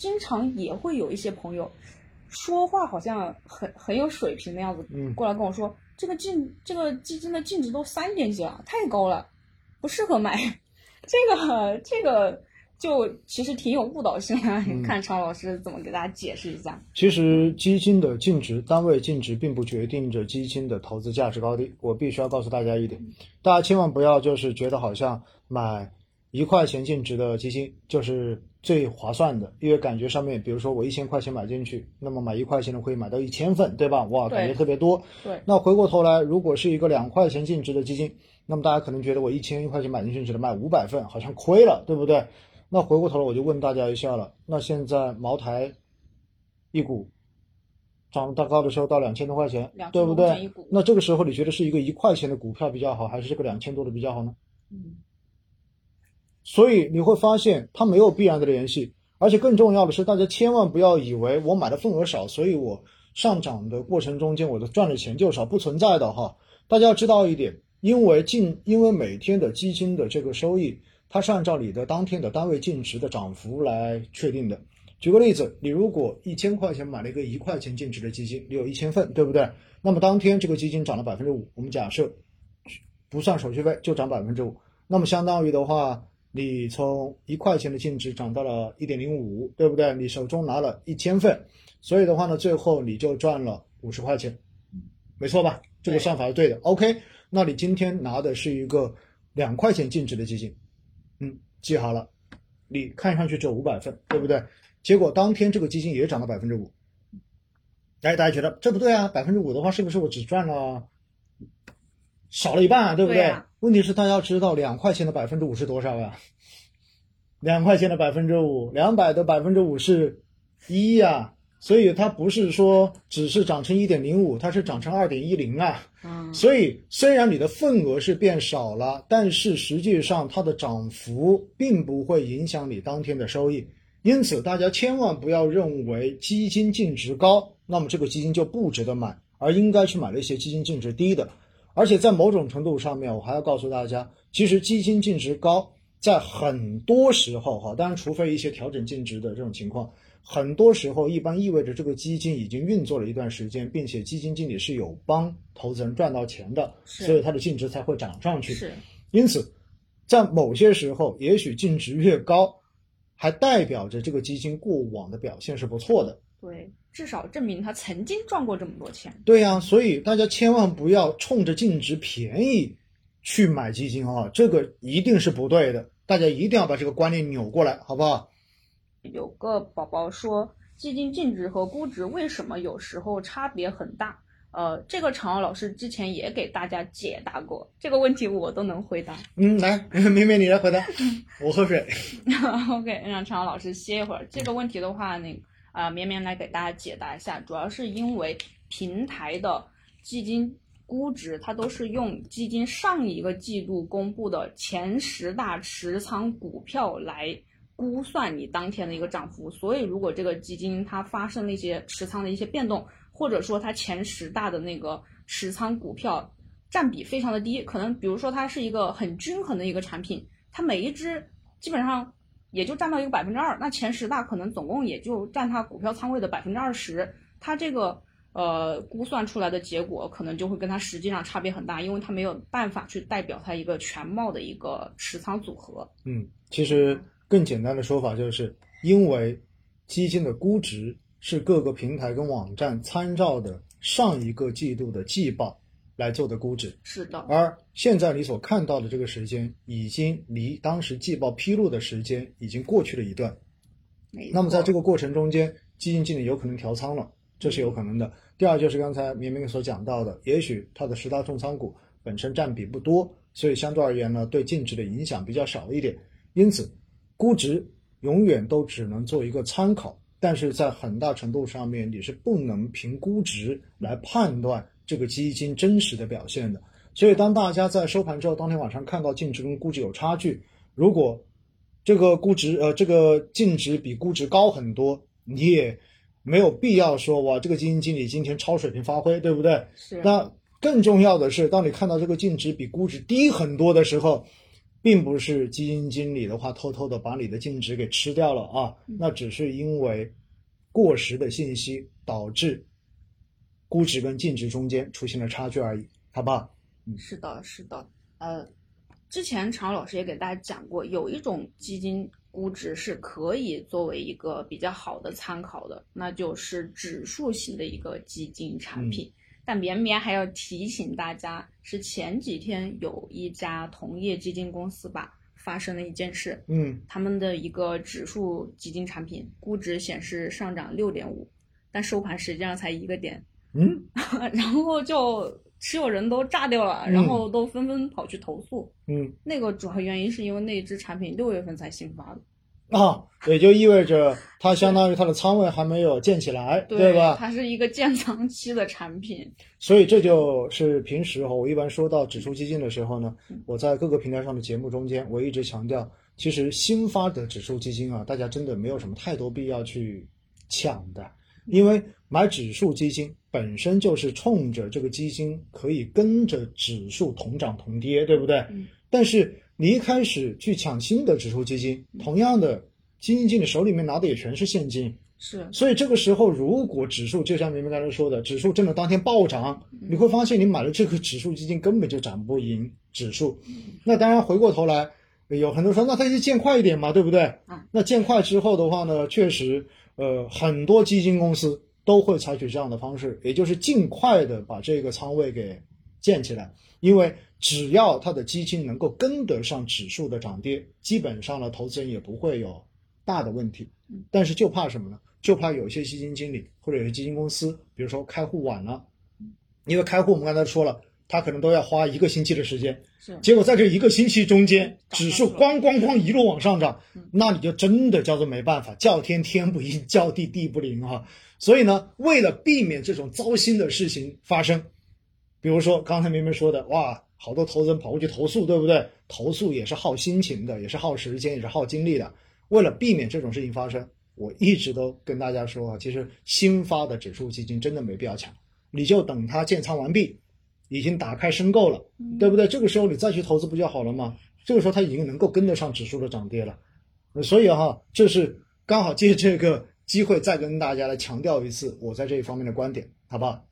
经常也会有一些朋友说话好像很很有水平的样子，嗯过来跟我说这个净这个基金的净值都三点几了，太高了，不适合买。这个这个就其实挺有误导性的，看常老师怎么给大家解释一下？其实基金的净值单位净值并不决定着基金的投资价值高低。我必须要告诉大家一点，大家千万不要就是觉得好像买一块钱净值的基金就是最划算的，因为感觉上面，比如说我一千块钱买进去，那么买一块钱的可以买到一千份，对吧？哇，感觉特别多。对，那回过头来，如果是一个两块钱净值的基金，那么大家可能觉得我一千一块钱买进去只能买五百份，好像亏了，对不对？那回过头来我就问大家一下了，那现在茅台一股涨到高的时候到两千多块钱，对不对？那这个时候你觉得是一个一块钱的股票比较好，还是这个两千多的比较好呢？嗯，所以你会发现它没有必然的联系，而且更重要的是，大家千万不要以为我买的份额少，所以我上涨的过程中间我的赚的钱就少，不存在的哈。大家要知道一点，因为净因为每天的基金的这个收益，它是按照你的当天的单位净值的涨幅来确定的。举个例子，你如果一千块钱买了一个一块钱净值的基金，你有一千份，对不对？那么当天这个基金涨了百分之五，我们假设不算手续费就涨百分之五，那么相当于的话，你从一块钱的净值涨到了一点零五，对不对？你手中拿了一千份，所以的话呢，最后你就赚了五十块钱，没错吧？这个算法是对的。OK，那你今天拿的是一个两块钱净值的基金，嗯，记好了，你看上去只有五百份，对不对？结果当天这个基金也涨了百分之五，哎，大家觉得这不对啊？百分之五的话，是不是我只赚了少了一半啊？对不对啊问题是大家要知道，两块钱的百分之五是多少呀？两块钱的百分之五，两百的百分之五是一呀，所以它不是说只是涨成一点零五，它是涨成二点一零啊。嗯，所以虽然你的份额是变少了，但是实际上它的涨幅并不会影响你当天的收益。因此，大家千万不要认为基金净值高，那么这个基金就不值得买，而应该去买那些基金净值低的。而且在某种程度上面，我还要告诉大家，其实基金净值高，在很多时候哈，当然除非一些调整净值的这种情况，很多时候一般意味着这个基金已经运作了一段时间，并且基金经理是有帮投资人赚到钱的，是所以它的净值才会涨上去。是，因此，在某些时候，也许净值越高，还代表着这个基金过往的表现是不错的。对，至少证明他曾经赚过这么多钱。对呀、所以大家千万不要冲着净值便宜去买基金啊，这个一定是不对的。大家一定要把这个观念扭过来，好不好？有个宝宝说，基金净值和估值为什么有时候差别很大？呃，这个常奥老师之前也给大家解答过这个问题，我都能回答。嗯，来，明明你来回答，我喝水。OK，让常奥老师歇一会儿。这个问题的话，那个啊、绵绵来给大家解答一下，主要是因为平台的基金估值，它都是用基金上一个季度公布的前十大持仓股票来估算你当天的一个涨幅。所以，如果这个基金它发生了一些持仓的一些变动，或者说它前十大的那个持仓股票占比非常的低，可能比如说它是一个很均衡的一个产品，它每一只基本上也就占到一个百分之二，那前十大可能总共也就占它股票仓位的百分之二十，它这个呃估算出来的结果可能就会跟它实际上差别很大，因为它没有办法去代表它一个全貌的一个持仓组合。嗯，其实更简单的说法就是，因为基金的估值是各个平台跟网站参照的上一个季度的季报来做的估值，是的，而现在你所看到的这个时间，已经离当时季报披露的时间已经过去了一段。那么在这个个过程中间，基金经理有可能调仓了，这是有可能的。第二就是刚才明明所讲到的，也许它的十大重仓股本身占比不多，所以相对而言呢，对净值的影响比较少一点。因此，估值永远都只能做一个参考，但是在很大程度上面，你是不能凭估值来判断这个基金真实的表现的。所以，当大家在收盘之后，当天晚上看到净值跟估值有差距，如果这个估值呃这个净值比估值高很多，你也没有必要说哇这个基金经理今天超水平发挥，对不对？是那更重要的是，当你看到这个净值比估值低很多的时候，并不是基金经理的话偷偷的把你的净值给吃掉了啊，那只是因为过时的信息导致估值跟净值中间出现了差距而已，好不好？是的，是的，呃，之前常老师也给大家讲过，有一种基金估值是可以作为一个比较好的参考的，那就是指数型的一个基金产品。但绵绵还要提醒大家，是前几天有一家同业基金公司吧发生了一件事，嗯他们的一个指数基金产品估值显示上涨六点五，但收盘实际上才一个点，嗯 然后就持有人都炸掉了，嗯然后都纷纷跑去投诉。嗯那个主要原因是因为那只产品六月份才新发的，啊，也就意味着它相当于它的仓位还没有建起来，对吧？它是一个建仓期的产品。所以这就是平时哈，我一般说到指数基金的时候呢嗯，我在各个平台上的节目中间，我一直强调，其实新发的指数基金啊，大家真的没有什么太多必要去抢的，因为买指数基金本身就是冲着这个基金可以跟着指数同涨同跌，对不对？嗯但是你一开始去抢新的指数基金，同样的基金经理手里面拿的也全是现金，是，所以这个时候，如果指数就像明明刚才说的，指数真的当天暴涨，你会发现你买了这个指数基金根本就涨不赢指数。那当然，回过头来，有很多人说，那它就建快一点嘛，对不对嗯？那建快之后的话呢，确实，呃，很多基金公司都会采取这样的方式，也就是尽快的把这个仓位给建起来，因为只要它的基金能够跟得上指数的涨跌，基本上呢，投资人也不会有大的问题。但是就怕什么呢？就怕有些基金经理或者有些基金公司，比如说开户晚了，因为开户我们刚才说了，他可能都要花一个星期的时间，是结果在这一个星期中间，指数咣咣咣一路往上涨，那你就真的叫做没办法，叫天天不应，叫地地不灵哈。所以呢，为了避免这种糟心的事情发生，比如说刚才明明说的，哇，好多投资人跑过去投诉，对不对？投诉也是耗心情的，也是耗时间，也是耗精力的。为了避免这种事情发生，我一直都跟大家说啊，其实新发的指数基金真的没必要抢，你就等它建仓完毕，已经打开申购了，对不对？这个时候你再去投资不就好了吗？这个时候它已经能够跟得上指数的涨跌了，呃所以哈，这是刚好借这个机会再跟大家来强调一次我在这一方面的观点，好不好？